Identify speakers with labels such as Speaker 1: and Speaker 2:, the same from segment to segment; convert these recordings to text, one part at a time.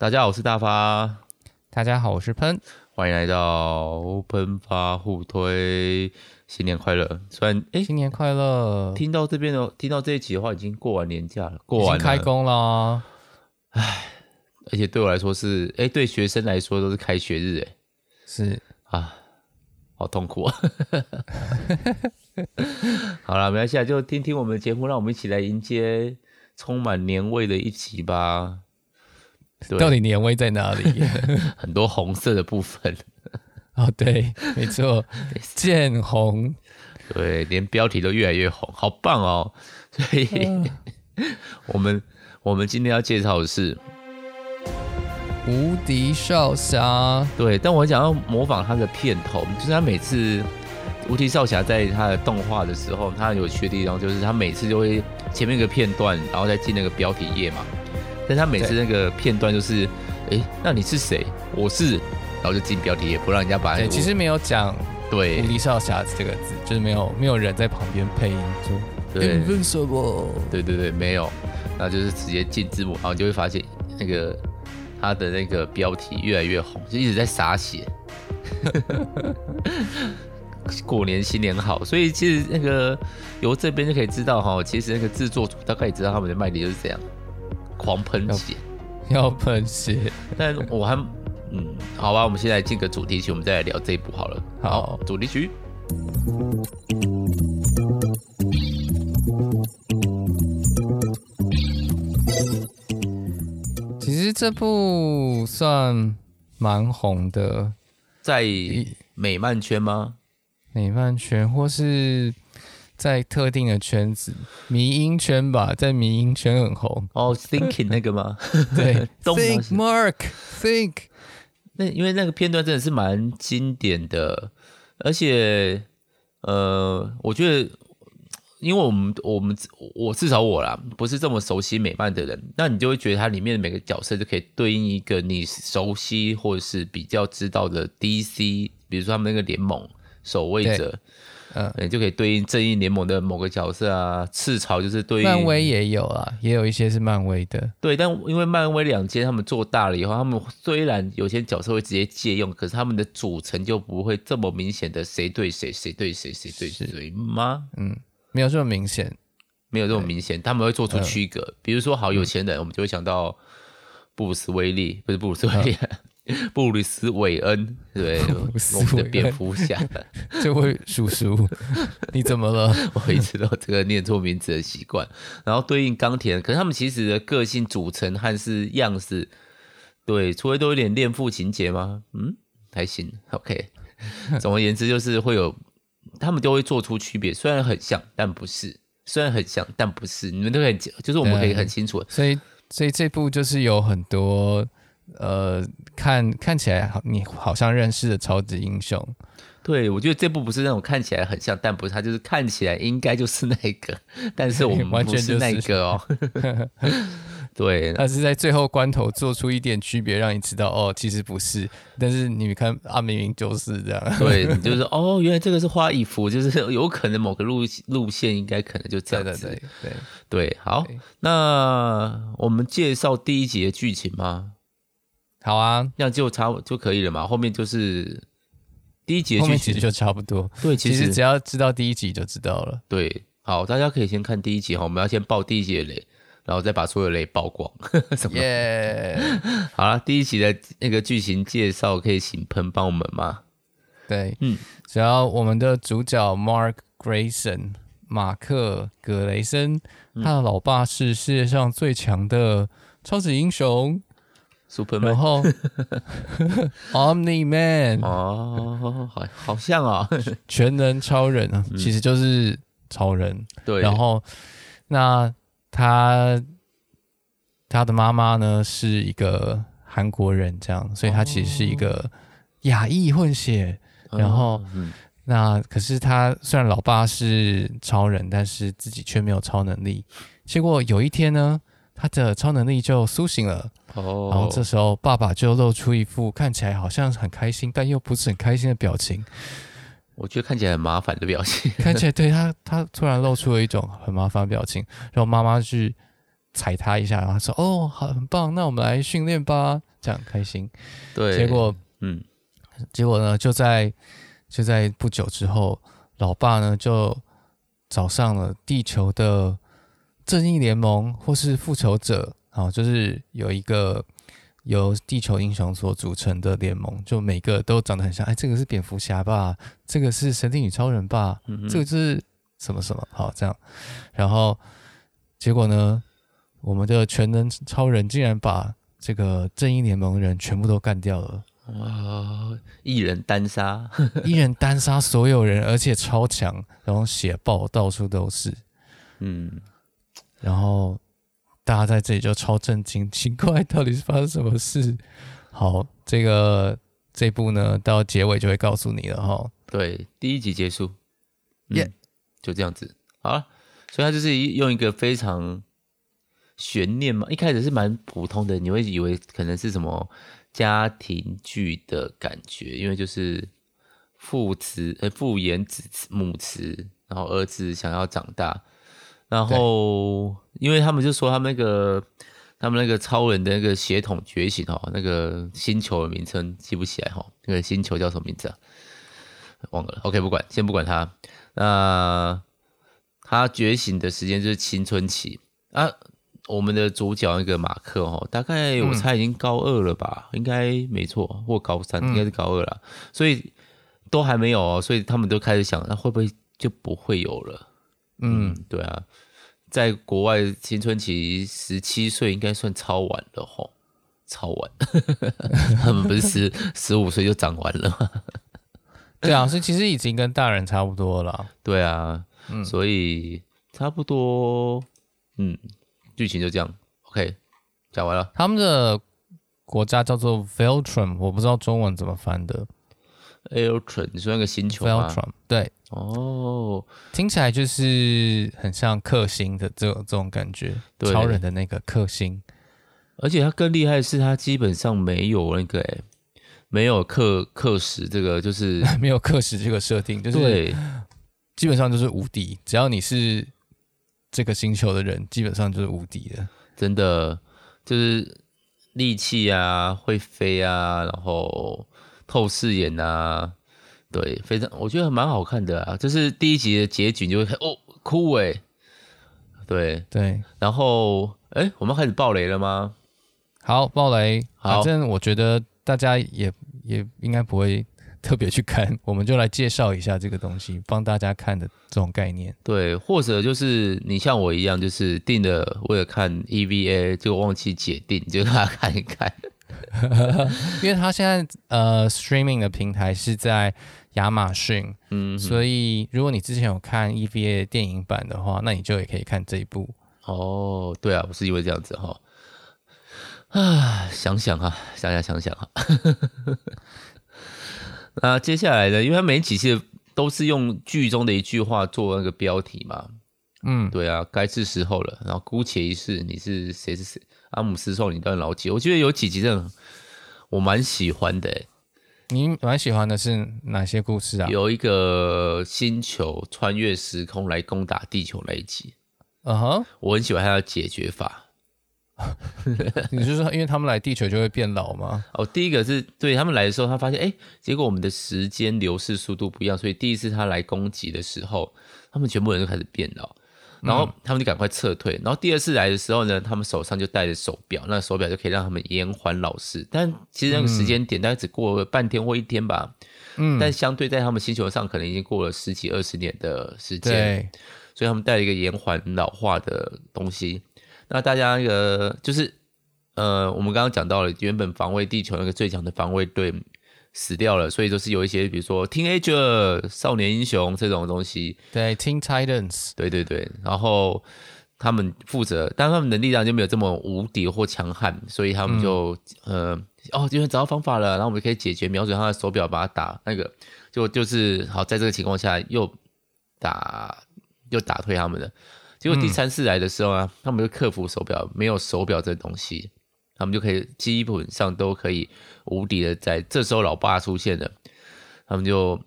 Speaker 1: 大家好，我是大发。
Speaker 2: 大家好，我是喷。
Speaker 1: 欢迎来到喷发互推，新年快乐！虽然哎，
Speaker 2: 新年快乐！
Speaker 1: 听到这边的，听到这一集的话，已经过完年假了，过完了
Speaker 2: 开工了。
Speaker 1: 唉，而且对我来说是，哎，对学生来说都是开学日，哎，
Speaker 2: 是
Speaker 1: 啊，好痛苦啊！好了，没关系，就听听我们的节目，让我们一起来迎接充满年味的一集吧。
Speaker 2: 到底年味在哪里？
Speaker 1: 很多红色的部分。
Speaker 2: 哦，对，没错，见红。
Speaker 1: 对，连标题都越来越红，好棒哦！所以，呃、我们我们今天要介绍的是《
Speaker 2: 无敌少侠》。
Speaker 1: 对，但我想要模仿他的片头，就是他每次《无敌少侠》在他的动画的时候，他有趣的地方就是他每次就会前面一个片段，然后再进那个标题页嘛。但他每次那个片段就是，哎对，那你是谁？我是，然后就进标题，也不让人家把。
Speaker 2: 对，其实没有讲
Speaker 1: 对“无
Speaker 2: 敌少侠”这个字，就是没有没有人在旁边配音就对，分手不？
Speaker 1: 对对对，没有，那就是直接进字幕，然后就会发现那个他的那个标题越来越红，就一直在洒血。过年新年好，所以其实那个由这边就可以知道哈，其实那个制作组大概也知道他们的卖点就是这样。狂喷血，
Speaker 2: 要喷血，
Speaker 1: 但我还嗯，好吧，我们现在进个主题曲，我们再来聊这一部好了。好，
Speaker 2: 好，
Speaker 1: 主题曲。
Speaker 2: 其实这部算蛮红的，
Speaker 1: 在美漫圈吗？
Speaker 2: 美漫圈，或是？在特定的圈子，迷音圈吧，在迷音圈很红。
Speaker 1: 哦，Thinking 那个吗？
Speaker 2: 对，Think Mark Think。
Speaker 1: 那因为那个片段真的是蛮经典的，而且，呃，我觉得，因为我们我们我至少我啦，不是这么熟悉美漫的人，那你就会觉得它里面的每个角色就可以对应一个你熟悉或者是比较知道的 DC，比如说他们那个联盟守卫者。嗯，你就可以对应正义联盟的某个角色啊，赤潮就是对应。
Speaker 2: 漫威也有啊，也有一些是漫威的。
Speaker 1: 对，但因为漫威两间他们做大了以后，他们虽然有些角色会直接借用，可是他们的组成就不会这么明显的谁对谁，谁对谁，谁对谁吗？
Speaker 2: 嗯，没有这么明显，
Speaker 1: 没有这么明显，他们会做出区隔。嗯、比如说，好有钱人，我们就会想到布鲁斯威利，不是布鲁斯威利。嗯 布鲁斯韦恩，对，我们的蝙蝠侠，
Speaker 2: 这位叔叔，你怎么了？
Speaker 1: 我一直都有这个念错名字的习惯。然后对应钢铁人，可是他们其实的个性组成和是样式，对，除非都有点恋父情节吗？嗯，还行，OK。总而言之，就是会有，他们都会做出区别，虽然很像，但不是；虽然很像，但不是。你们都很，就是我们可以很清楚。
Speaker 2: 所以，所以这部就是有很多。呃，看看起来好，你好像认识的超级英雄。
Speaker 1: 对，我觉得这部不是那种看起来很像，但不是他，就是看起来应该就是那个，但是我们 完全是那个哦。对，
Speaker 2: 他是在最后关头做出一点区别，让你知道哦，其实不是。但是你看，啊，明明就是这样。
Speaker 1: 对，你就是哦，原来这个是花衣服，就是有可能某个路路线应该可能就这样子。对对对对，好，那我们介绍第一集的剧情吗？
Speaker 2: 好啊，
Speaker 1: 那样就差就可以了嘛。后面就是第一集的剧情，
Speaker 2: 后面其实就差不多。
Speaker 1: 对，
Speaker 2: 其实，其实只要知道第一集就知道了。
Speaker 1: 对，好，大家可以先看第一集哈。我们要先爆第一集的雷，然后再把所有雷曝光。什么？耶 Yeah！好了，第一集的那个剧情介绍，可以请喷帮我们吗？
Speaker 2: 对，嗯，只要我们的主角 Mark Grayson 马克·格雷森，他的老爸是世界上最强的超级英雄。
Speaker 1: Superman，
Speaker 2: 然后 Omni Man
Speaker 1: 哦，好，好像啊，
Speaker 2: 全能超人啊，其实就是超人。嗯、对，然后那他他的妈妈呢是一个韩国人，这样，所以他其实是一个亚裔混血。哦、然后、嗯、那可是他虽然老爸是超人，但是自己却没有超能力。结果有一天呢，他的超能力就苏醒了。哦，然后这时候爸爸就露出一副看起来好像很开心，但又不是很开心的表情。
Speaker 1: 我觉得看起来很麻烦的表情，
Speaker 2: 看起来对他，他突然露出了一种很麻烦的表情。然后妈妈去踩他一下，然后说：“哦，好，很棒，那我们来训练吧。”这样开心。
Speaker 1: 对，
Speaker 2: 结果，
Speaker 1: 嗯，
Speaker 2: 结果呢，就在就在不久之后，老爸呢就找上了地球的正义联盟或是复仇者，啊，就是有一个由地球英雄所组成的联盟，就每个都长得很像。哎，这个是蝙蝠侠吧？这个是神力女超人吧？嗯、这个是什么什么？好，这样，然后结果呢？我们的全能超人竟然把这个正义联盟人全部都干掉了！
Speaker 1: 哇，一人单杀，
Speaker 2: 一人单杀所有人，而且超强，然后血爆到处都是。
Speaker 1: 嗯，
Speaker 2: 然后大家在这里就超震惊，奇怪，到底是发生什么事？好，这个这一部呢，到结尾就会告诉你了哈。
Speaker 1: 对，第一集结束，
Speaker 2: 耶.
Speaker 1: 就这样子，好了，所以它就是用一个非常。悬念嘛，一开始是蛮普通的，你会以为可能是什么家庭剧的感觉，因为就是父慈呃父严子慈母慈，然后儿子想要长大，然后因为他们就说他们那个他们那个超人的那个血统觉醒哦，那个星球的名称记不起来哈，那个星球叫什么名字啊？忘了。OK，不管，先不管他。那他觉醒的时间就是青春期啊。我们的主角那个马克哦，大概我猜已经高二了吧，嗯、应该没错，或高三，应该是高二了，嗯、所以都还没有哦，所以他们都开始想，那会不会就不会有了？嗯，嗯，对啊，在国外青春期十七岁应该算超晚了吼，超晚，他 们不是十十五岁就长完了吗？
Speaker 2: 对啊，所以其实已经跟大人差不多了。
Speaker 1: 对啊，嗯、所以差不多，嗯。剧情就这样，OK，讲完了。
Speaker 2: 他们的国家叫做 Veltrum，我不知道中文怎么翻的。
Speaker 1: Veltron，你说那个星球吗
Speaker 2: ？Veltron，对。
Speaker 1: 哦，
Speaker 2: 听起来就是很像克星的这种这种感觉，对超人的那个克星。
Speaker 1: 而且他更厉害的是，他基本上没有那个，哎，没有克克时这个，就是
Speaker 2: 没有克时这个设定，就是对基本上就是无敌，只要你是。这个星球的人基本上就是无敌的，
Speaker 1: 真的就是力气啊，会飞啊，然后透视眼啊，对，非常我觉得蛮好看的啊。就是第一集的结局就会看哦，酷诶，对
Speaker 2: 对。然
Speaker 1: 后哎，我们开始爆雷了吗？
Speaker 2: 好，爆雷。反正我觉得大家也也应该不会。特别去看，我们就来介绍一下这个东西，帮大家看的这种概念。
Speaker 1: 对，或者就是你像我一样，就是定了为了看 EVA，就忘记解定，就大家看一看。
Speaker 2: 因为他现在呃 streaming 的平台是在亚马逊，嗯，所以如果你之前有看 EVA 电影版的话，那你就也可以看这一部。
Speaker 1: 哦，对啊，我是因为这样子哈。啊，想想啊，想想想想哈。那接下来呢？因为他每几期都是用剧中的一句话做那个标题嘛。嗯，对啊，该是时候了。然后姑且一试，你是谁是谁？阿姆斯壮，你当然老几？我觉得有几集真的我蛮喜欢的。
Speaker 2: 你蛮喜欢的是哪些故事啊？
Speaker 1: 有一个星球穿越时空来攻打地球那一集。
Speaker 2: 嗯哼、uh，huh?
Speaker 1: 我很喜欢他的解决法。
Speaker 2: 你是说，因为他们来地球就会变老吗？
Speaker 1: 哦，第一个是对他们来的时候，他发现，哎，结果我们的时间流逝速度不一样，所以第一次他来攻击的时候，他们全部人都开始变老，然后他们就赶快撤退。然后第二次来的时候呢，他们手上就戴着手表，那手表就可以让他们延缓老逝。但其实那个时间点大概只过了半天或一天吧，嗯，但相对在他们星球上，可能已经过了十几二十年的时间，对，所以他们带了一个延缓老化的东西。那大家那个就是，呃，我们刚刚讲到了，原本防卫地球那个最强的防卫队死掉了，所以就是有一些，比如说 Teenager 少年英雄这种东西，
Speaker 2: 对，Teen Titans，
Speaker 1: 对对对，然后他们负责，但他们的力量就没有这么无敌或强悍，所以他们就，嗯、呃，哦，因为找到方法了，然后我们可以解决，瞄准他的手表把他打那个，就就是好，在这个情况下又打又打退他们了。结果第三次来的时候啊，嗯、他们就克服手表，没有手表这东西，他们就可以基本上都可以无敌的。在这时候，老爸出现了，他们就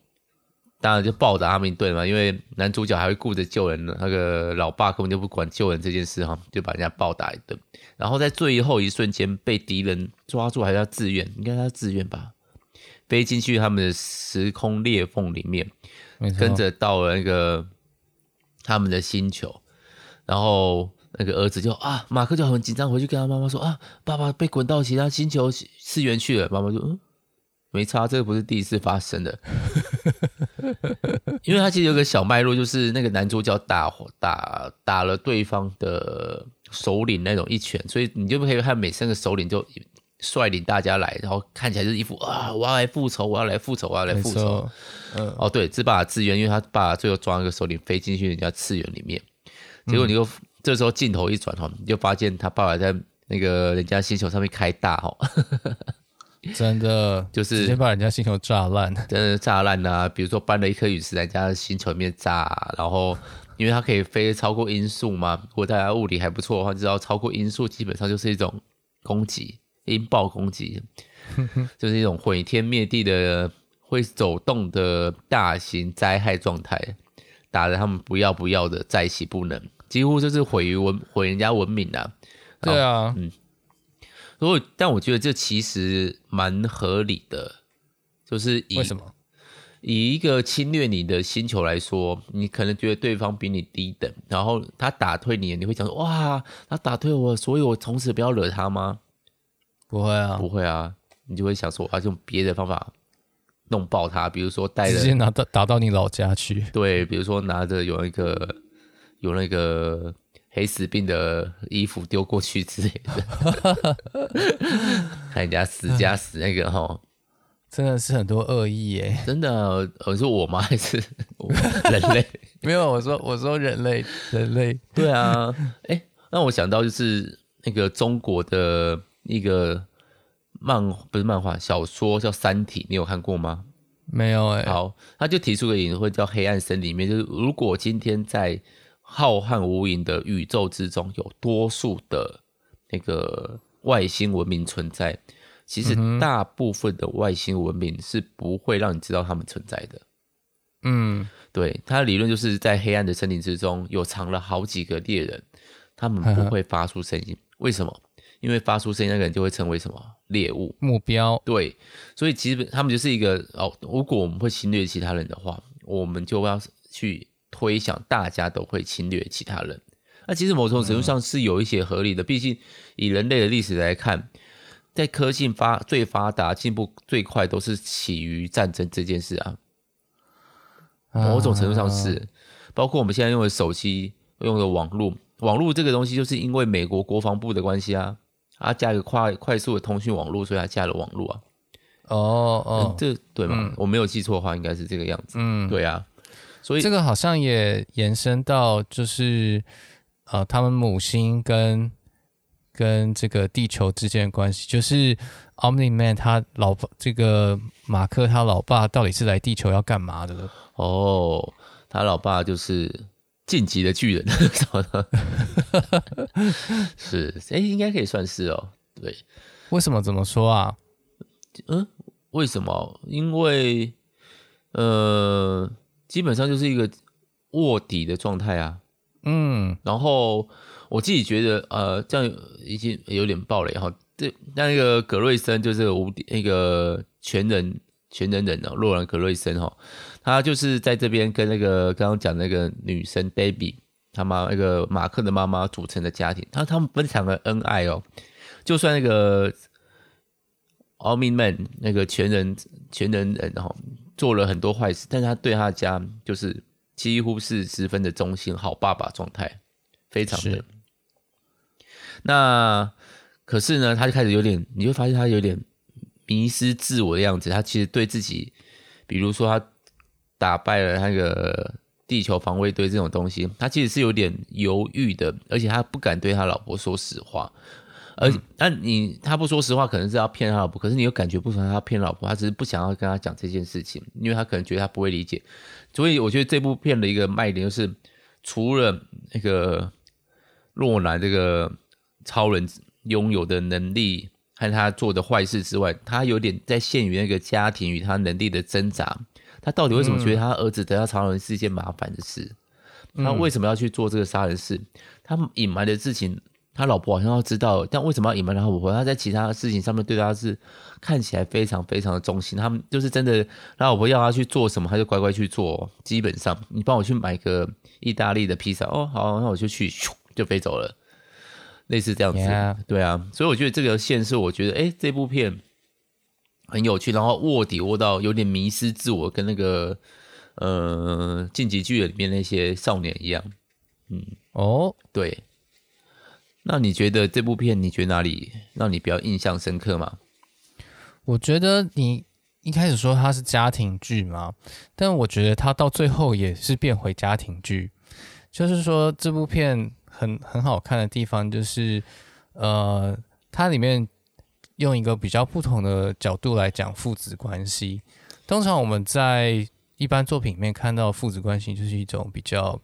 Speaker 1: 当然就暴打他们一顿嘛，因为男主角还会顾着救人呢，那个老爸根本就不管救人这件事哈，就把人家暴打一顿。然后在最后一瞬间被敌人抓住，还是要自愿，应该他自愿吧，飞进去他们的时空裂缝里面，跟着到了那个他们的星球，然后。那个儿子就啊，马克就很紧张，回去跟他妈妈说啊，爸爸被滚到其他星球次元去了。妈妈说嗯，没差，这个不是第一次发生的。因为他其实有个小脉络，就是那个男主角打打打了对方的首领那种一拳，所以你就可以看每三个首领就率领大家来，然后看起来就是一副啊，我要来复仇，我要来复仇，我要来复仇。嗯，哦对，是爸爸自愿，因为他爸爸最后抓一个首领飞进去人家次元里面，结果你又。嗯这时候镜头一转哈，你就发现他爸爸在那个人家星球上面开大哈，
Speaker 2: 真的就是直接把人家星球炸烂，
Speaker 1: 真的炸烂啊！比如说搬了一颗陨石在人家的星球里面炸，然后因为它可以飞超过音速嘛，如果大家物理还不错的话，知道超过音速基本上就是一种攻击，音爆攻击，就是一种毁天灭地的会走动的大型灾害状态，打得他们不要不要的，在一起不能。几乎就是毁于文毁人家文明啊！
Speaker 2: 对啊，
Speaker 1: 嗯，如果但我觉得这其实蛮合理的，就是以
Speaker 2: 为什么
Speaker 1: 以一个侵略你的星球来说，你可能觉得对方比你低等，然后他打退你，你会想说哇，他打退我，所以我从此不要惹他吗？
Speaker 2: 不会啊，
Speaker 1: 不会啊，你就会想说我要用别的方法弄爆他，比如说带着
Speaker 2: 直接拿到打到你老家去，
Speaker 1: 对，比如说拿着有一个。有那个黑死病的衣服丢过去之类的，看人家死加死那个哈，
Speaker 2: 真的是很多恶意耶！
Speaker 1: 真的，我说我吗？还是 人类？
Speaker 2: 没有，我说我说人类，人类。
Speaker 1: 对啊，哎、欸，让我想到就是那个中国的一个漫，不是漫画小说叫《三体》，你有看过吗？
Speaker 2: 没有哎。
Speaker 1: 好，他就提出个隐晦叫黑暗森林里面，就是如果今天在浩瀚无垠的宇宙之中，有多数的那个外星文明存在。其实大部分的外星文明是不会让你知道他们存在的。
Speaker 2: 嗯，
Speaker 1: 对，他的理论就是在黑暗的森林之中，有藏了好几个猎人，他们不会发出声音。为什么？因为发出声音那个人就会成为什么猎物
Speaker 2: 目标？对，
Speaker 1: 所以其实他们就是一个哦，如果我们会侵略其他人的话，我们就要去。推想大家都会侵略其他人，那其实某种程度上是有一些合理的。毕竟以人类的历史来看，在科技发最发达、进步最快，都是起于战争这件事啊。某种程度上是，包括我们现在用的手机、用的网络，网络这个东西，就是因为美国国防部的关系啊，它加一个快快速的通讯网络，所以它加了网络啊。
Speaker 2: 哦哦，
Speaker 1: 这对吗？嗯、我没有记错的话，应该是这个样子。嗯，对啊。所以
Speaker 2: 这个好像也延伸到，就是呃，他们母星跟跟这个地球之间的关系，就是 Omni Man 他老爸这个马克他老爸到底是来地球要干嘛的？
Speaker 1: 哦，他老爸就是晋级的巨人，什么的？是，哎，应该可以算是哦。对，
Speaker 2: 为什么这么说啊？
Speaker 1: 嗯，为什么？因为呃。基本上就是一个卧底的状态啊，
Speaker 2: 嗯，
Speaker 1: 然后我自己觉得，呃，这样已经有点暴雷哈。这，那个葛瑞森就是无敌那个全能全能人哦，洛兰葛瑞森哈，他就是在这边跟那个刚刚讲那个女生 Debbie 他妈那个马克的妈妈组成的家庭，他他们非常的恩爱哦，就算那个 Omni Man 那个全能全能人哈。做了很多坏事，但是他对他的家就是几乎是十分的忠心，好爸爸状态，非常的。那可是呢，他就开始有点，你会发现他有点迷失自我的样子。他其实对自己，比如说他打败了那个地球防卫队这种东西，他其实是有点犹豫的，而且他不敢对他老婆说实话。而那你他不说实话，可能是要骗他老婆，可是你又感觉不出来他骗老婆，他只是不想要跟他讲这件事情，因为他可能觉得他不会理解。所以我觉得这部片的一个卖点就是，除了那个洛兰这个超人拥有的能力和他做的坏事之外，他有点在限于那个家庭与他能力的挣扎。他到底为什么觉得他儿子得到超人是一件麻烦的事？他、嗯、为什么要去做这个杀人事？他隐瞒的事情，他老婆好像要知道，但为什么要隐瞒他老婆？他在其他事情上面对他是看起来非常非常的忠心。他们就是真的，他老婆要他去做什么，他就乖乖去做。基本上，你帮我去买个意大利的披萨，哦，好，那我就去，咻，就飞走了。类似这样子.对啊，所以我觉得这个线是我觉得，哎，这部片很有趣，然后卧底卧到有点迷失自我，跟那个呃《进击巨人》里面那些少年一样，嗯，
Speaker 2: 哦，oh.
Speaker 1: 对。那你觉得这部片，你觉得哪里让你比较印象深刻吗？
Speaker 2: 我觉得你一开始说它是家庭剧嘛，但我觉得它到最后也是变回家庭剧，就是说这部片。很很好看的地方就是，呃，它里面用一个比较不同的角度来讲父子关系。通常我们在一般作品里面看到父子关系，就是一种比较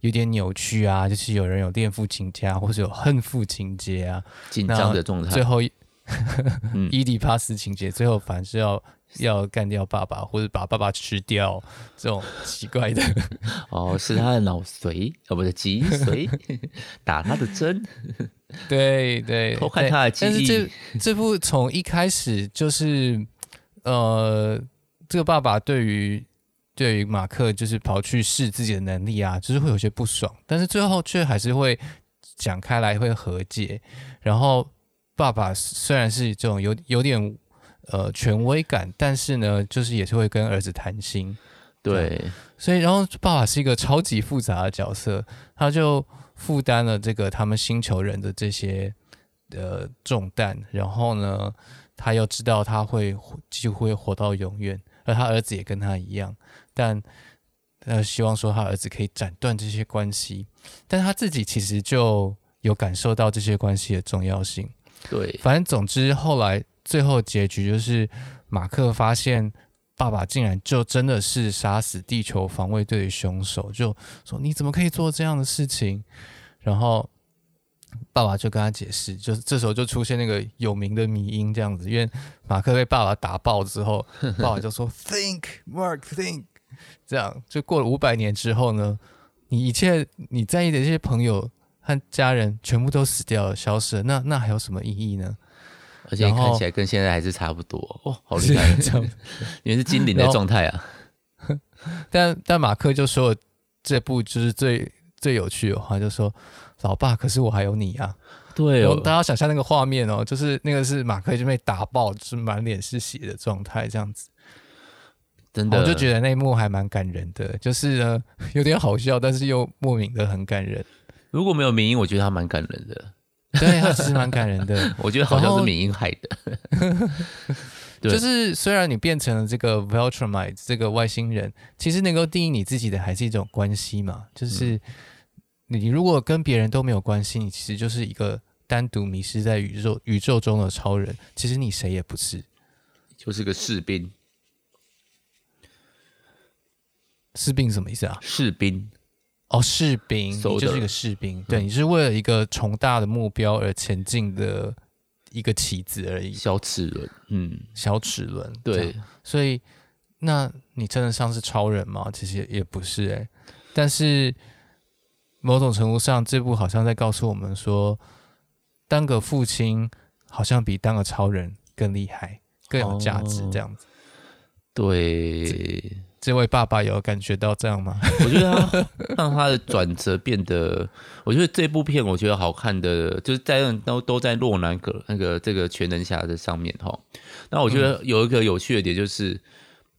Speaker 2: 有点扭曲啊，就是有人有恋父情节啊，或者有恨父情节啊，
Speaker 1: 紧张的状态。
Speaker 2: 最后，伊底帕斯情节，最后反是要。要干掉爸爸，或者把爸爸吃掉，这种奇怪的
Speaker 1: 哦，是他的脑髓哦，不是脊髓，打他的针，
Speaker 2: 对对，
Speaker 1: 偷看他的记忆。
Speaker 2: 但是这这部从一开始就是，呃，这个爸爸对于对于马克就是跑去试自己的能力啊，就是会有些不爽，但是最后却还是会讲开来，会和解。然后爸爸虽然是这种有有点。呃，权威感，但是呢，就是也是会跟儿子谈心，
Speaker 1: 对，
Speaker 2: 所以然后爸爸是一个超级复杂的角色，他就负担了这个他们星球人的这些呃重担，然后呢，他又知道他会几乎会活到永远，而他儿子也跟他一样，但呃希望说他儿子可以斩断这些关系，但他自己其实就有感受到这些关系的重要性，
Speaker 1: 对，
Speaker 2: 反正总之后来。最后结局就是，马克发现爸爸竟然就真的是杀死地球防卫队的凶手，就说你怎么可以做这样的事情？然后爸爸就跟他解释，就是这时候就出现那个有名的迷音这样子，因为马克被爸爸打爆之后，爸爸就说 “Think, Mark, think”，这样就过了五百年之后呢，你一切你在意的这些朋友和家人全部都死掉了，消失了，那那还有什么意义呢？
Speaker 1: 而且看起来跟现在还是差不多哦，好 厉害！因为是精灵的状态啊。
Speaker 2: 但但马克就说这部就是最最有趣的话，就说：“老爸，可是我还有你啊！”
Speaker 1: 对哦，
Speaker 2: 大家想象那个画面哦，就是那个是马克就被打爆，就是满脸是血的状态，这样子。
Speaker 1: 真的，
Speaker 2: 我就觉得那一幕还蛮感人的，就是呢有点好笑，但是又莫名的很感人。
Speaker 1: 如果没有明音，我觉得他蛮感人的。
Speaker 2: 对，他其实蛮感人的，
Speaker 1: 我觉得好像是明音害的。
Speaker 2: 对就是虽然你变成了这个 Viltrumite 这个外星人，其实能够定义你自己的还是一种关系嘛。就是你如果跟别人都没有关系，你其实就是一个单独迷失在宇宙宇宙中的超人。其实你谁也不是，
Speaker 1: 就是个士兵。
Speaker 2: 士兵什么意思啊？
Speaker 1: 士兵。
Speaker 2: 哦，士兵，你就是一个士兵，对，你是为了一个崇大的目标而前进的一个棋子而已。
Speaker 1: 小齿轮，嗯，
Speaker 2: 小齿轮，
Speaker 1: 对。
Speaker 2: 所以，那你真的像是超人吗？其实也，不是诶、欸。但是，某种程度上，这部好像在告诉我们说，当个父亲好像比当个超人更厉害、更有价值，这样子。哦、
Speaker 1: 对。
Speaker 2: 这位爸爸有感觉到这样吗？
Speaker 1: 我觉得他让他的转折变得，我觉得这部片我觉得好看的，就是在都都在洛南格那个这个全能侠的上面哈。那我觉得有一个有趣的点就是，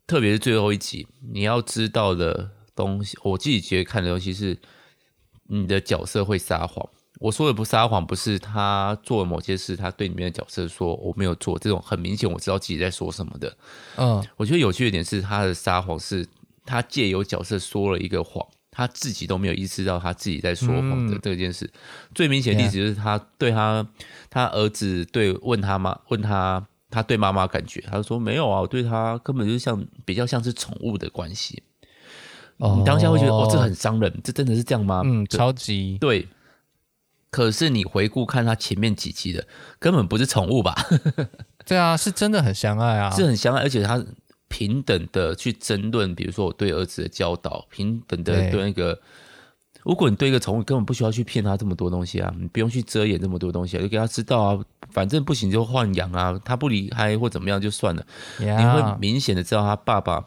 Speaker 1: 特别是最后一集，你要知道的东西，我自己觉得看的东西是你的角色会撒谎。我说的不撒谎，不是他做了某些事，他对里面的角色说我没有做这种很明显我知道自己在说什么的。嗯，我觉得有趣的点是他的撒谎是，他借由角色说了一个谎，他自己都没有意识到他自己在说谎的这件事。嗯、最明显的例子就是他对他他儿子对问他妈问他他对妈妈感觉，他说没有啊，我对他根本就像比较像是宠物的关系。哦、你当下会觉得哦，这很伤人，这真的是这样吗？
Speaker 2: 嗯，超级
Speaker 1: 对。可是你回顾看他前面几期的，根本不是宠物吧？
Speaker 2: 对啊，是真的很相爱啊，
Speaker 1: 是很相爱，而且他平等的去争论，比如说我对儿子的教导，平等的对那个。如果你对一个宠物根本不需要去骗他这么多东西啊，你不用去遮掩这么多东西啊，就给他知道啊，反正不行就换养啊，他不离开或怎么样就算了。你会明显的知道他爸爸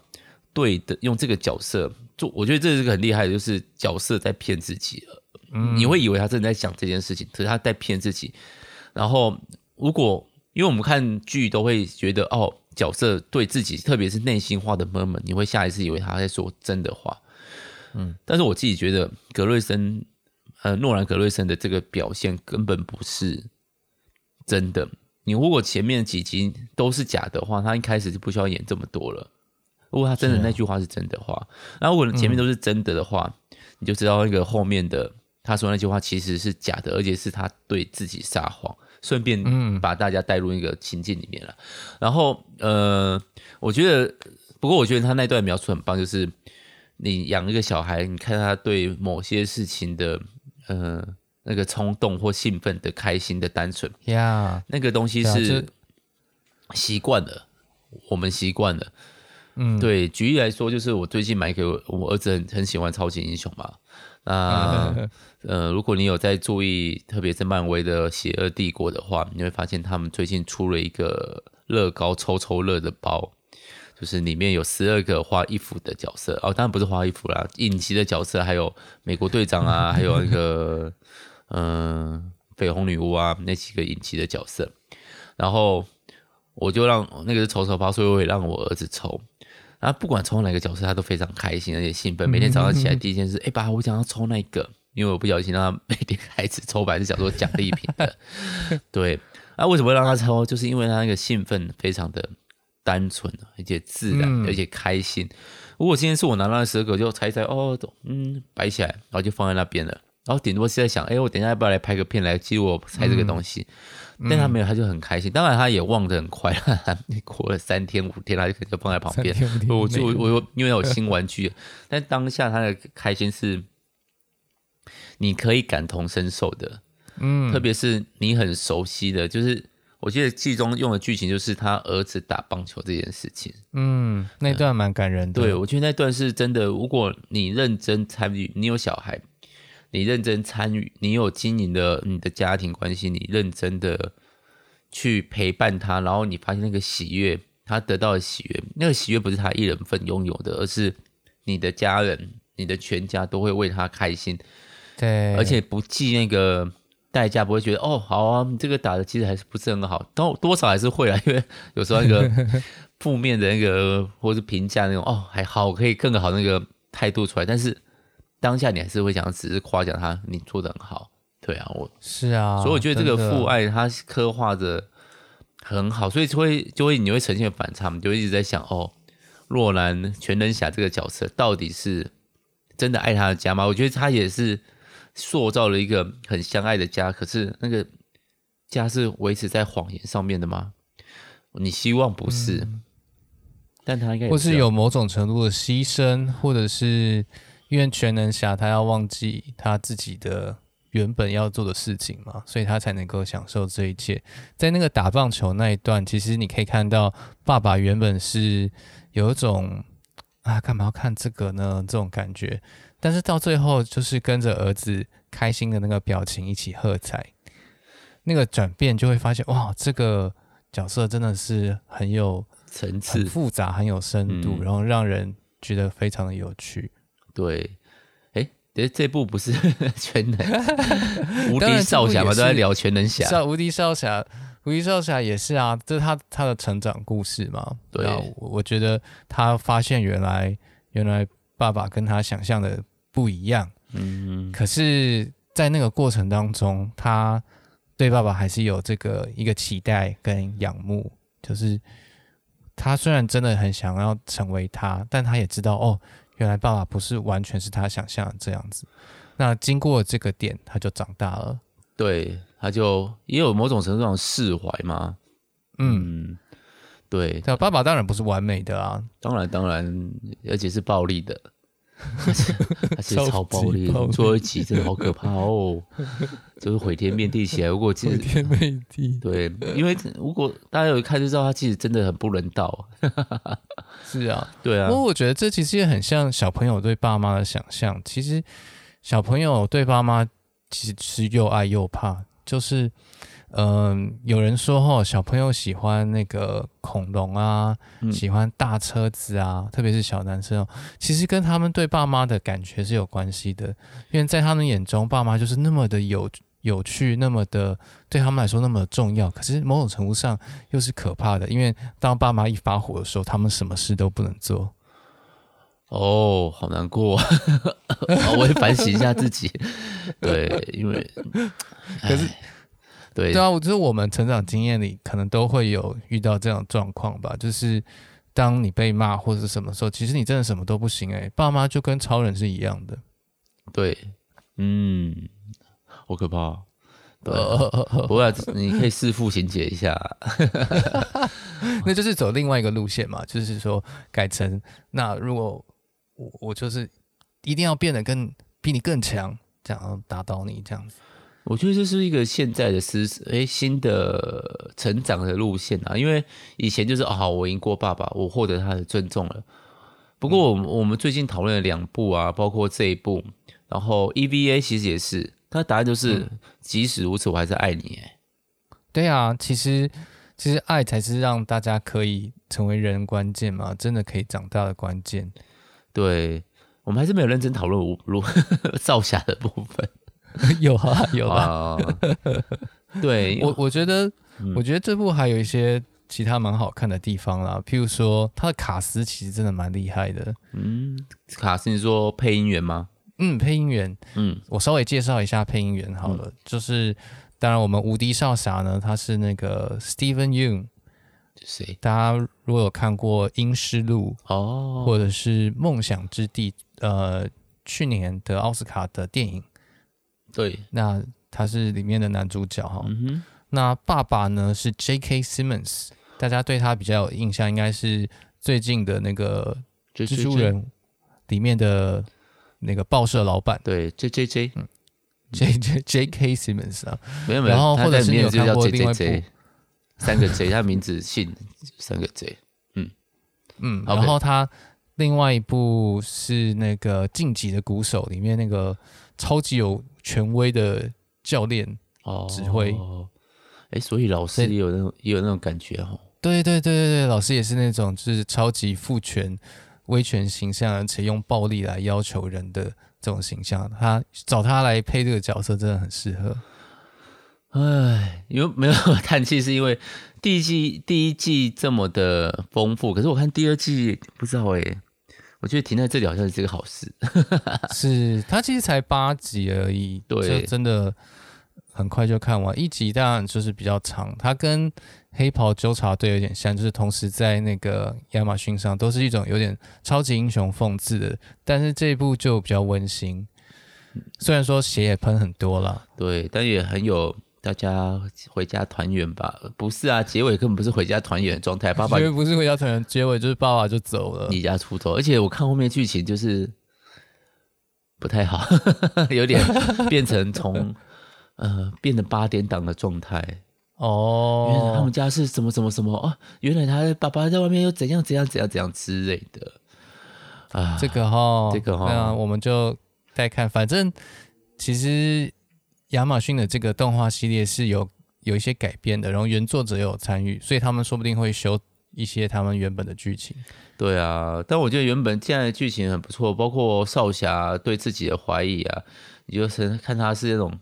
Speaker 1: 对的用这个角色做，我觉得这是个很厉害的，就是角色在骗自己了。嗯，你会以为他真的在想这件事情，可是他在骗自己。然后如果因为我们看剧都会觉得哦，角色对自己，特别是内心话的 moment，你会下意识以为他在说真的话。嗯，但是我自己觉得格瑞森，呃，诺兰格瑞森的这个表现根本不是真的。你如果前面几集都是假的话，他一开始就不需要演这么多了。如果他真的那句话是真的话，然后如果前面都是真的的话，嗯、你就知道那个后面的他说那句话其实是假的，而且是他对自己撒谎，顺便把大家带入一个情境里面了。然后，呃，我觉得，不过我觉得他那段描述很棒，就是。你养一个小孩，你看他对某些事情的，呃，那个冲动或兴奋的、开心的、单纯，
Speaker 2: 呀
Speaker 1: 那个东西是习惯了，我们习惯了。嗯，对。举例来说，就是我最近买给我我儿子很很喜欢超级英雄嘛。那 呃，如果你有在注意，特别是漫威的邪恶帝国的话，你会发现他们最近出了一个乐高抽抽乐的包。就是里面有十二个花衣服的角色哦，当然不是花衣服啦，影集的角色还有美国队长啊，还有那个嗯，绯红女巫啊，那几个影集的角色。然后我就让那个是抽抽包，所以我也让我儿子抽。然后不管抽哪个角色，他都非常开心而且兴奋。每天早上起来第一件事，哎、欸，爸，我想要抽那个，因为我不小心让他每天开始抽白，是想说奖励品的。对，那为什么会让他抽？就是因为他那个兴奋非常的。单纯，而且自然，而且开心。嗯、如果今天是我拿到那十个，就猜一猜，哦，嗯，摆起来，然后就放在那边了。然后顶多是在想，哎，我等一下要不要来拍个片来记录我猜这个东西？嗯、但他没有，他就很开心。当然，他也忘得很快，过了三天五天，他就可能就放在旁边。我就我又因为有新玩具，但当下他的开心是，你可以感同身受的。嗯，特别是你很熟悉的，就是。我记得剧中用的剧情就是他儿子打棒球这件事情。嗯，
Speaker 2: 那段蛮感人的。
Speaker 1: 对，我觉得那段是真的。如果你认真参与，你有小孩，你认真参与，你有经营的你的家庭关系，你认真的去陪伴他，然后你发现那个喜悦，他得到的喜悦，那个喜悦不是他一人份拥有的，而是你的家人，你的全家都会为他开心。
Speaker 2: 对，
Speaker 1: 而且不计那个。代价不会觉得哦，好啊，你这个打的其实还是不是很好，多多少还是会啊，因为有时候那个 负面的那个或是评价那种哦还好可以更好那个态度出来，但是当下你还是会想只是夸奖他，你做的很好，对啊，我
Speaker 2: 是啊，
Speaker 1: 所以我觉得这个父爱他刻画的很好，所以就会就会你会呈现反差，你就会一直在想哦，若兰全能侠这个角色到底是真的爱他的家吗？我觉得他也是。塑造了一个很相爱的家，可是那个家是维持在谎言上面的吗？你希望不是，嗯、但他应该，
Speaker 2: 或是有某种程度的牺牲，或者是因为全能侠他要忘记他自己的原本要做的事情嘛，所以他才能够享受这一切。在那个打棒球那一段，其实你可以看到爸爸原本是有一种啊，干嘛要看这个呢？这种感觉。但是到最后，就是跟着儿子开心的那个表情一起喝彩，那个转变就会发现，哇，这个角色真的是很有层次、很复杂、很有深度，嗯、然后让人觉得非常的有趣。
Speaker 1: 对，哎，这部不是 全能 无敌少侠吗？都在聊全能侠。
Speaker 2: 无敌少侠，无敌少侠也是啊，这是他他的成长故事嘛。对，啊我觉得他发现原来原来爸爸跟他想象的。不一样，嗯，可是，在那个过程当中，他对爸爸还是有这个一个期待跟仰慕，就是他虽然真的很想要成为他，但他也知道，哦，原来爸爸不是完全是他想象的这样子。那经过这个点，他就长大了，
Speaker 1: 对，他就也有某种程度上释怀嘛，嗯，对，
Speaker 2: 爸爸当然不是完美的啊，
Speaker 1: 当然当然，而且是暴力的。而且超暴力，最后一集真的好可怕哦，就是毁天灭地起来。如果其实毁
Speaker 2: 天灭地，
Speaker 1: 对，因为如果大家有一看就知道，他其实真的很不人道。
Speaker 2: 是啊，
Speaker 1: 对啊。
Speaker 2: 不过我觉得这其实也很像小朋友对爸妈的想象。其实小朋友对爸妈其实是又爱又怕，就是。嗯，有人说哦，小朋友喜欢那个恐龙啊，嗯、喜欢大车子啊，特别是小男生哦，其实跟他们对爸妈的感觉是有关系的，因为在他们眼中，爸妈就是那么的有有趣，那么的对他们来说那么的重要。可是某种程度上又是可怕的，因为当爸妈一发火的时候，他们什么事都不能做。
Speaker 1: 哦，好难过，我会反省一下自己。对，因为
Speaker 2: 可是。对对啊，我觉得我们成长经验里可能都会有遇到这样状况吧，就是当你被骂或者什么时候，其实你真的什么都不行哎、欸，爸妈就跟超人是一样的。
Speaker 1: 对，嗯，好可怕。对，不过你可以弑父情节一下，
Speaker 2: 那就是走另外一个路线嘛，就是说改成那如果我我就是一定要变得更比你更强，这样打倒你这样子。
Speaker 1: 我觉得这是一个现在的思诶新的成长的路线啊，因为以前就是啊、哦，我赢过爸爸，我获得他的尊重了。不过我们我们最近讨论了两部啊，包括这一部，然后 EVA 其实也是，他的答案就是、嗯、即使如此，我还是爱你。哎，
Speaker 2: 对啊，其实其实爱才是让大家可以成为人关键嘛，真的可以长大的关键。
Speaker 1: 对，我们还是没有认真讨论如 少侠的部分。
Speaker 2: 有啊，有啊，
Speaker 1: 对
Speaker 2: 我我觉得，我觉得这部还有一些其他蛮好看的地方啦，譬如说，他的卡斯其实真的蛮厉害的。
Speaker 1: 嗯，卡斯你说配音员吗？
Speaker 2: 嗯，配音员。嗯，我稍微介绍一下配音员好了，嗯、就是当然我们无敌少侠呢，他是那个 Steven Yeun，
Speaker 1: 谁？
Speaker 2: 大家如果有看过《阴尸路》哦，或者是《梦想之地》，呃，去年的奥斯卡的电影。
Speaker 1: 对，
Speaker 2: 那他是里面的男主角哈。嗯、哼那爸爸呢是 J.K. Simmons，大家对他比较有印象，应该是最近的那个蜘蛛人里面的那个报社老板。
Speaker 1: 对，J.J.J. 嗯
Speaker 2: ，J.J. J.K. Simmons 啊，
Speaker 1: 没有没有，
Speaker 2: 然后或者是你有看过另外一部，
Speaker 1: 三个 J，他名字姓三个 J。嗯
Speaker 2: 嗯，然后他另外一部是那个晋级的鼓手里面那个超级有。权威的教练哦，指挥哦，
Speaker 1: 哎，所以老师也有那种也有那种感觉哦。
Speaker 2: 对对对对对，老师也是那种就是超级父权、威权形象，而且用暴力来要求人的这种形象。他找他来配这个角色真的很适合。
Speaker 1: 哎，因为没有叹气，是因为第一季第一季这么的丰富，可是我看第二季不知道哎。我觉得停在这里好像是个好事，
Speaker 2: 是它其实才八集而已，对，就真的很快就看完。一集当然就是比较长，它跟黑袍纠察队有点像，就是同时在那个亚马逊上都是一种有点超级英雄讽刺的，但是这一部就比较温馨，虽然说血也喷很多了，
Speaker 1: 对，但也很有。大家回家团圆吧？不是啊，结尾根本不是回家团圆的状态。爸爸
Speaker 2: 结尾不是回家团圆，结尾就是爸爸就走了，离
Speaker 1: 家出走。而且我看后面剧情就是不太好，有点 变成从呃变成八点档的状态
Speaker 2: 哦。
Speaker 1: 原来他们家是什么什么什么哦？原来他爸爸在外面又怎样怎样怎样怎样之类的啊。
Speaker 2: 这个哈，
Speaker 1: 这个哈，
Speaker 2: 那我们就再看。反正其实。亚马逊的这个动画系列是有有一些改编的，然后原作者有参与，所以他们说不定会修一些他们原本的剧情。
Speaker 1: 对啊，但我觉得原本现在的剧情很不错，包括少侠对自己的怀疑啊，你就是看他是那种，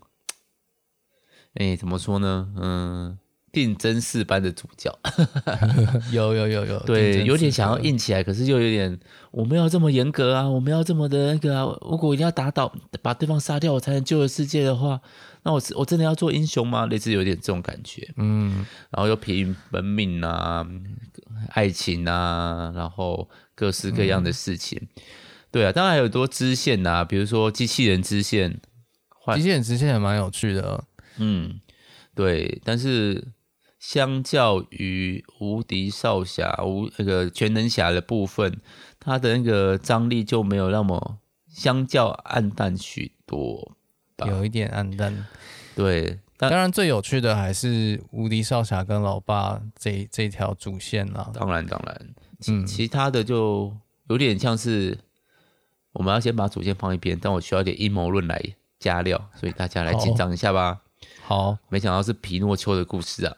Speaker 1: 哎，怎么说呢？嗯。定真寺般的主教，
Speaker 2: 有有有有，
Speaker 1: 对，有点想要硬起来，可是又有点我们要这么严格啊，我们要这么的那个啊，如果一定要打倒把对方杀掉，我才能救了世界的话，那我我真的要做英雄吗？类似有点这种感觉，嗯，然后又凭本命啊，爱情啊，然后各式各样的事情，嗯、对啊，当然还有多支线啊，比如说机器人支线，
Speaker 2: 机器人支线也蛮有趣的，
Speaker 1: 嗯，对，但是。相较于无敌少侠、无那个全能侠的部分，他的那个张力就没有那么相较暗淡许多，
Speaker 2: 有一点暗淡。
Speaker 1: 对，
Speaker 2: 当然最有趣的还是无敌少侠跟老爸这这条主线啦。
Speaker 1: 当然当然，其其他的就有点像是我们要先把主线放一边，但我需要一点阴谋论来加料，所以大家来紧张一下吧。
Speaker 2: 好，
Speaker 1: 没想到是皮诺丘的故事啊！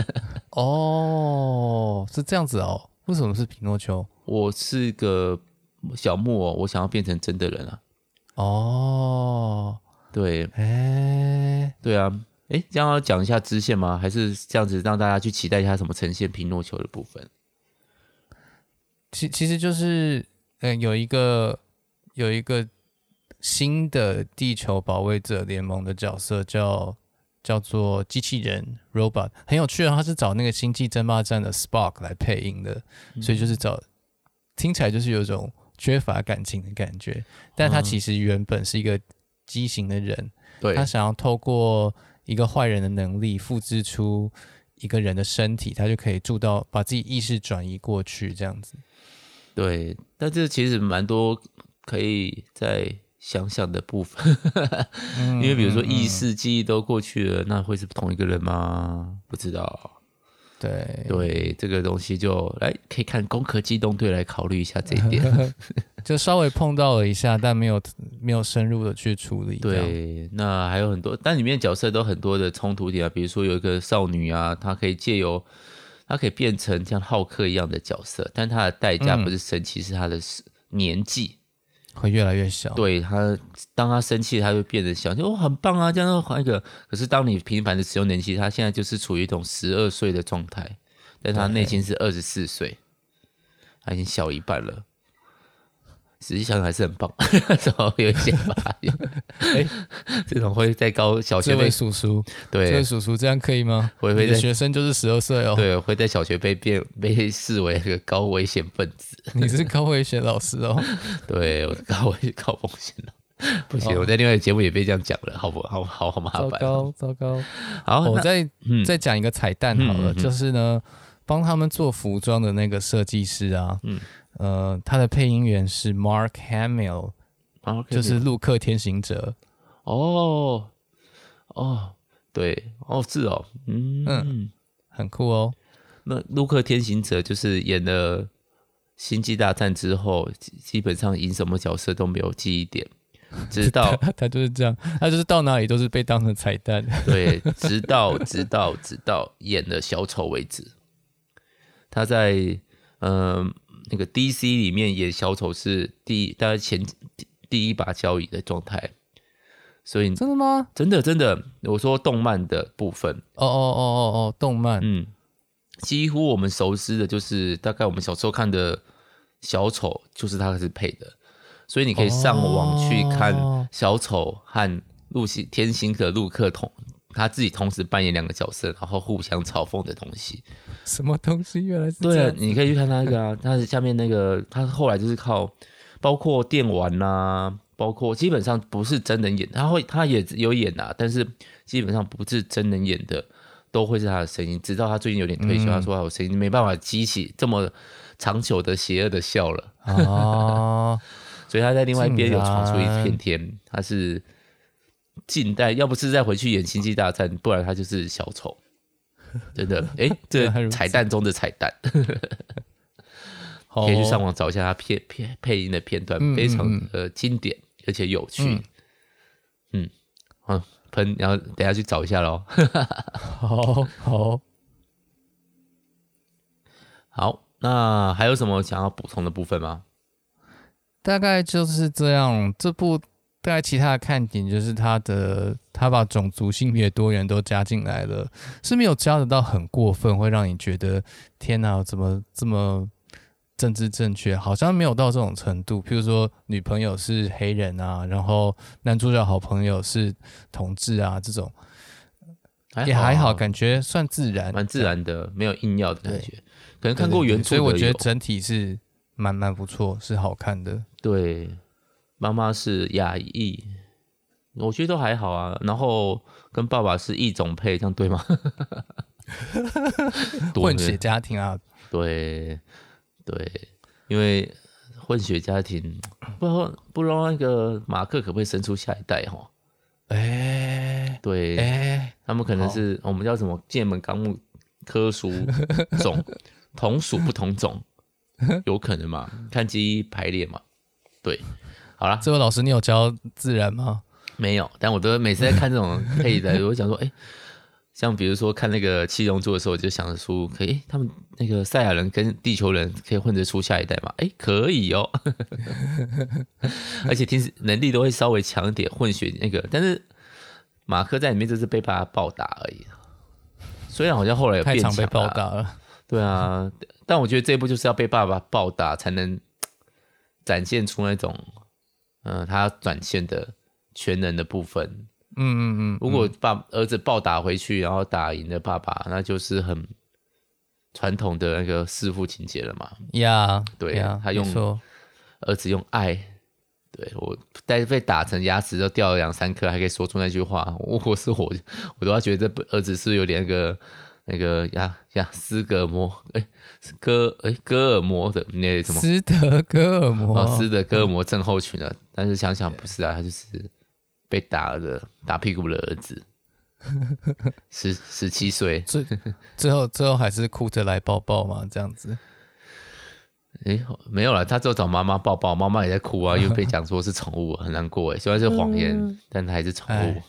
Speaker 2: 哦，是这样子哦。为什么是皮诺丘？
Speaker 1: 我是个小木偶，我想要变成真的人啊！
Speaker 2: 哦，
Speaker 1: 对，
Speaker 2: 哎、欸，
Speaker 1: 对啊，哎，这样要讲一下支线吗？还是这样子让大家去期待一下什么呈现皮诺丘的部分？
Speaker 2: 其其实就是，嗯，有一个有一个新的地球保卫者联盟的角色叫。叫做机器人 robot 很有趣啊，他是找那个星际争霸战的 Spark 来配音的，嗯、所以就是找听起来就是有一种缺乏感情的感觉，但他其实原本是一个畸形的人，
Speaker 1: 对、嗯，
Speaker 2: 他想要透过一个坏人的能力复制出一个人的身体，他就可以住到把自己意识转移过去这样子。
Speaker 1: 对，但这其实蛮多可以在。想象的部分，因为比如说意识记忆都过去了，那会是同一个人吗？不知道。
Speaker 2: 对
Speaker 1: 对，这个东西就来可以看《攻壳机动队》来考虑一下这一点
Speaker 2: 就稍微碰到了一下，但没有没有深入的去处理。
Speaker 1: 对，那还有很多，但里面角色都很多的冲突点啊，比如说有一个少女啊，她可以借由她可以变成像浩克一样的角色，但她的代价不是神奇，嗯、是她的年纪。
Speaker 2: 会越来越小，
Speaker 1: 对他，当他生气，他就变得小，就哦，很棒啊，这样换一个。可是当你频繁的使用年纪，他现在就是处于一种十二岁的状态，但他内心是二十四岁，他已经小一半了。实际上还是很棒，怎么会有一些发言？哎，这种会在高小学被
Speaker 2: 叔叔，
Speaker 1: 对，
Speaker 2: 这位叔叔这样可以吗？会会的学生就是十二岁哦，
Speaker 1: 对，会在小学被变被视为一个高危险分子。
Speaker 2: 你是高危险老师哦？
Speaker 1: 对，我是高危高风险的，不行，我在另外一个节目也被这样讲了，好不好？好好麻烦，
Speaker 2: 糟糕糟糕。
Speaker 1: 好，
Speaker 2: 我再再讲一个彩蛋好了，就是呢，帮他们做服装的那个设计师啊，嗯。呃，他的配音员是 Mark Hamill，就是《陆克天行者》。
Speaker 1: 哦，哦，对，哦，是哦，嗯嗯，
Speaker 2: 很酷哦。
Speaker 1: 那《陆克天行者》就是演了《星际大战》之后，基本上演什么角色都没有记忆点，直到
Speaker 2: 他，他就是这样，他就是到哪里都是被当成彩蛋。
Speaker 1: 对，直到直到直到演了小丑为止。他在嗯。呃那个 DC 里面演小丑是第一，大概前第，第一把交椅的状态，所以
Speaker 2: 真的吗？
Speaker 1: 真的真的，我说动漫的部分，
Speaker 2: 哦哦哦哦哦，动漫，
Speaker 1: 嗯，几乎我们熟知的就是大概我们小时候看的小丑，就是他是配的，所以你可以上网去看小丑和陆西天行者陆克同。他自己同时扮演两个角色，然后互相嘲讽的东西。
Speaker 2: 什么东西？原来是。
Speaker 1: 对，你可以去看他那个啊，他是下面那个，他后来就是靠，包括电玩呐、啊，包括基本上不是真人演，他会他也有演啊，但是基本上不是真人演的，都会是他的声音。直到他最近有点退休，嗯、他说他有声音没办法激起这么长久的邪恶的笑了。
Speaker 2: 哦，
Speaker 1: 所以他在另外一边有闯出一片天，他是。近代要不是再回去演《星际大战》，不然他就是小丑，真的。哎、欸，这彩蛋中的彩蛋，可以去上网找一下他片片配音的片段，非常的经典而且有趣。嗯，好，喷，然后等下去找一下喽。
Speaker 2: 好好
Speaker 1: 好，那还有什么想要补充的部分吗？
Speaker 2: 大概就是这样，这部。大概其他的看点就是他的，他把种族、性别多元都加进来了，是没有加得到很过分，会让你觉得天哪，怎么这么政治正确？好像没有到这种程度。譬如说，女朋友是黑人啊，然后男主角好朋友是同志啊，这种还也还好，感觉算自然，
Speaker 1: 蛮自然的，没有硬要的感觉。可能看过原著，
Speaker 2: 所以我觉得整体是蛮蛮不错，是好看的。
Speaker 1: 对。妈妈是亚裔，我觉得都还好啊。然后跟爸爸是异种配，这样对吗？
Speaker 2: 混血家庭啊，
Speaker 1: 对对，因为混血家庭，不知道不知道那个马克可不可以生出下一代哈？
Speaker 2: 哎、欸，
Speaker 1: 对，哎、欸，他们可能是我们叫什么剑门纲目科属种 同属不同种，有可能嘛？看基因排列嘛？对，好了，
Speaker 2: 这位老师，你有教自然吗？
Speaker 1: 没有，但我都每次在看这种配的，我想说，哎、欸。像比如说看那个七龙珠的时候，我就想着说，可以，他们那个赛亚人跟地球人可以混着出下一代吗？哎，可以哦，而且听能力都会稍微强一点，混血那个。但是马克在里面就是被爸爸暴打而已，虽然好像后来有
Speaker 2: 变强，被暴打了。
Speaker 1: 对啊，但我觉得这一部就是要被爸爸暴打，才能展现出那种，嗯、呃，他展现的全能的部分。嗯嗯嗯，如果爸儿子暴打回去，然后打赢了爸爸，那就是很传统的那个弑父情节了嘛。
Speaker 2: 呀，
Speaker 1: 对呀，他用儿子用爱，对我，但是被打成牙齿都掉了两三颗，还可以说出那句话。我我是我，我都要觉得这儿子是有点那个那个呀呀斯格摩哎哥哎哥尔摩的那什么
Speaker 2: 斯德哥尔摩
Speaker 1: 哦斯德哥尔摩症候群了。但是想想不是啊，他就是。被打的打屁股的儿子，十十七岁，
Speaker 2: 最最后最后还是哭着来抱抱嘛，这样子。
Speaker 1: 哎、欸，没有了，他只有找妈妈抱抱，妈妈也在哭啊，因为被讲说是宠物，很难过哎，虽然是谎言，嗯、但他还是宠物。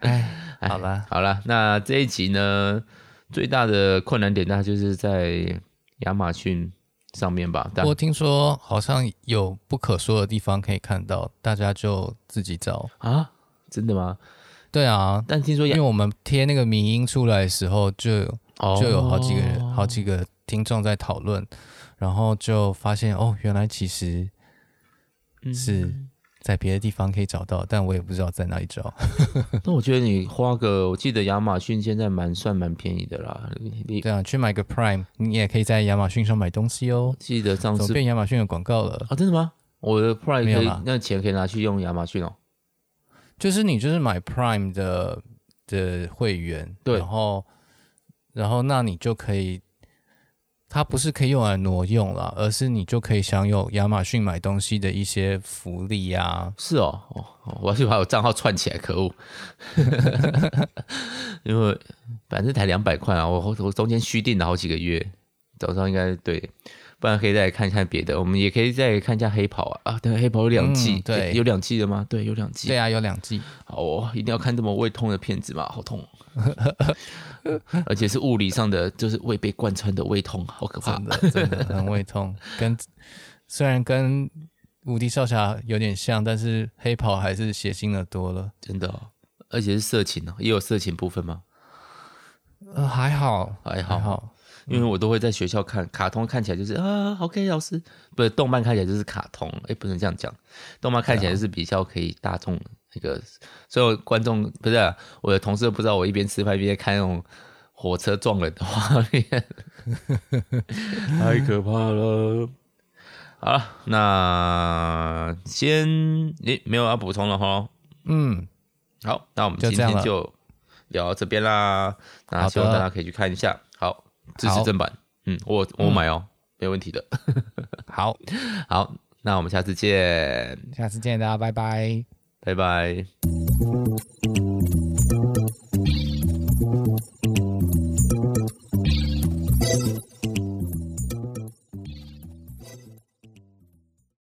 Speaker 2: 哎，好了
Speaker 1: 好了，那这一集呢，最大的困难点，那就是在亚马逊。上面吧，
Speaker 2: 我听说好像有不可说的地方可以看到，大家就自己找
Speaker 1: 啊？真的吗？
Speaker 2: 对啊，
Speaker 1: 但听说
Speaker 2: 因为我们贴那个迷音出来的时候就，就、哦、就有好几个人、好几个听众在讨论，然后就发现哦，原来其实是。嗯在别的地方可以找到，但我也不知道在哪里找。
Speaker 1: 那我觉得你花个，我记得亚马逊现在蛮算蛮便宜的啦。
Speaker 2: 你对啊，去买个 Prime，你也可以在亚马逊上买东西哦。
Speaker 1: 记得上次
Speaker 2: 变亚马逊的广告了
Speaker 1: 啊？真的吗？我的 Prime 可以，那钱可以拿去用亚马逊哦。
Speaker 2: 就是你就是买 Prime 的的会员，对，然后然后那你就可以。它不是可以用来挪用了，而是你就可以享有亚马逊买东西的一些福利呀、啊。
Speaker 1: 是哦，哦，我要去把我账号串起来，可恶！因为反正才两百块啊，我我中间虚订了好几个月，早上应该对，不然可以再看看别的。我们也可以再看一下黑袍啊，啊，对，黑袍有两季、嗯，对，有两季的吗？对，有两季。
Speaker 2: 对啊，有两季。
Speaker 1: 好哦，一定要看这么胃痛的片子吗？好痛。而且是物理上的，就是胃被贯穿的胃痛，好可怕，
Speaker 2: 真的，真的很胃痛。跟虽然跟无敌少侠有点像，但是黑袍还是血腥的多了，
Speaker 1: 真的、哦。而且是色情哦，也有色情部分吗？
Speaker 2: 呃，还好，
Speaker 1: 还好，还好，因为我都会在学校看卡通，看起来就是啊，OK，老师，不是动漫看起来就是卡通，哎，不能这样讲，动漫看起来就是比较可以大众。那个所有观众不是、啊、我的同事都不知道，我一边吃饭一边看那种火车撞人的画面，太可怕了。好了，那先诶没有要补充了哈。嗯，好，那我们今天就聊到这边啦。那希望大家可以去看一下，好，支持正版。嗯我我买哦没问题的。
Speaker 2: 好。
Speaker 1: 好那我们下次见。
Speaker 2: 下次见大家拜拜。
Speaker 1: 拜拜。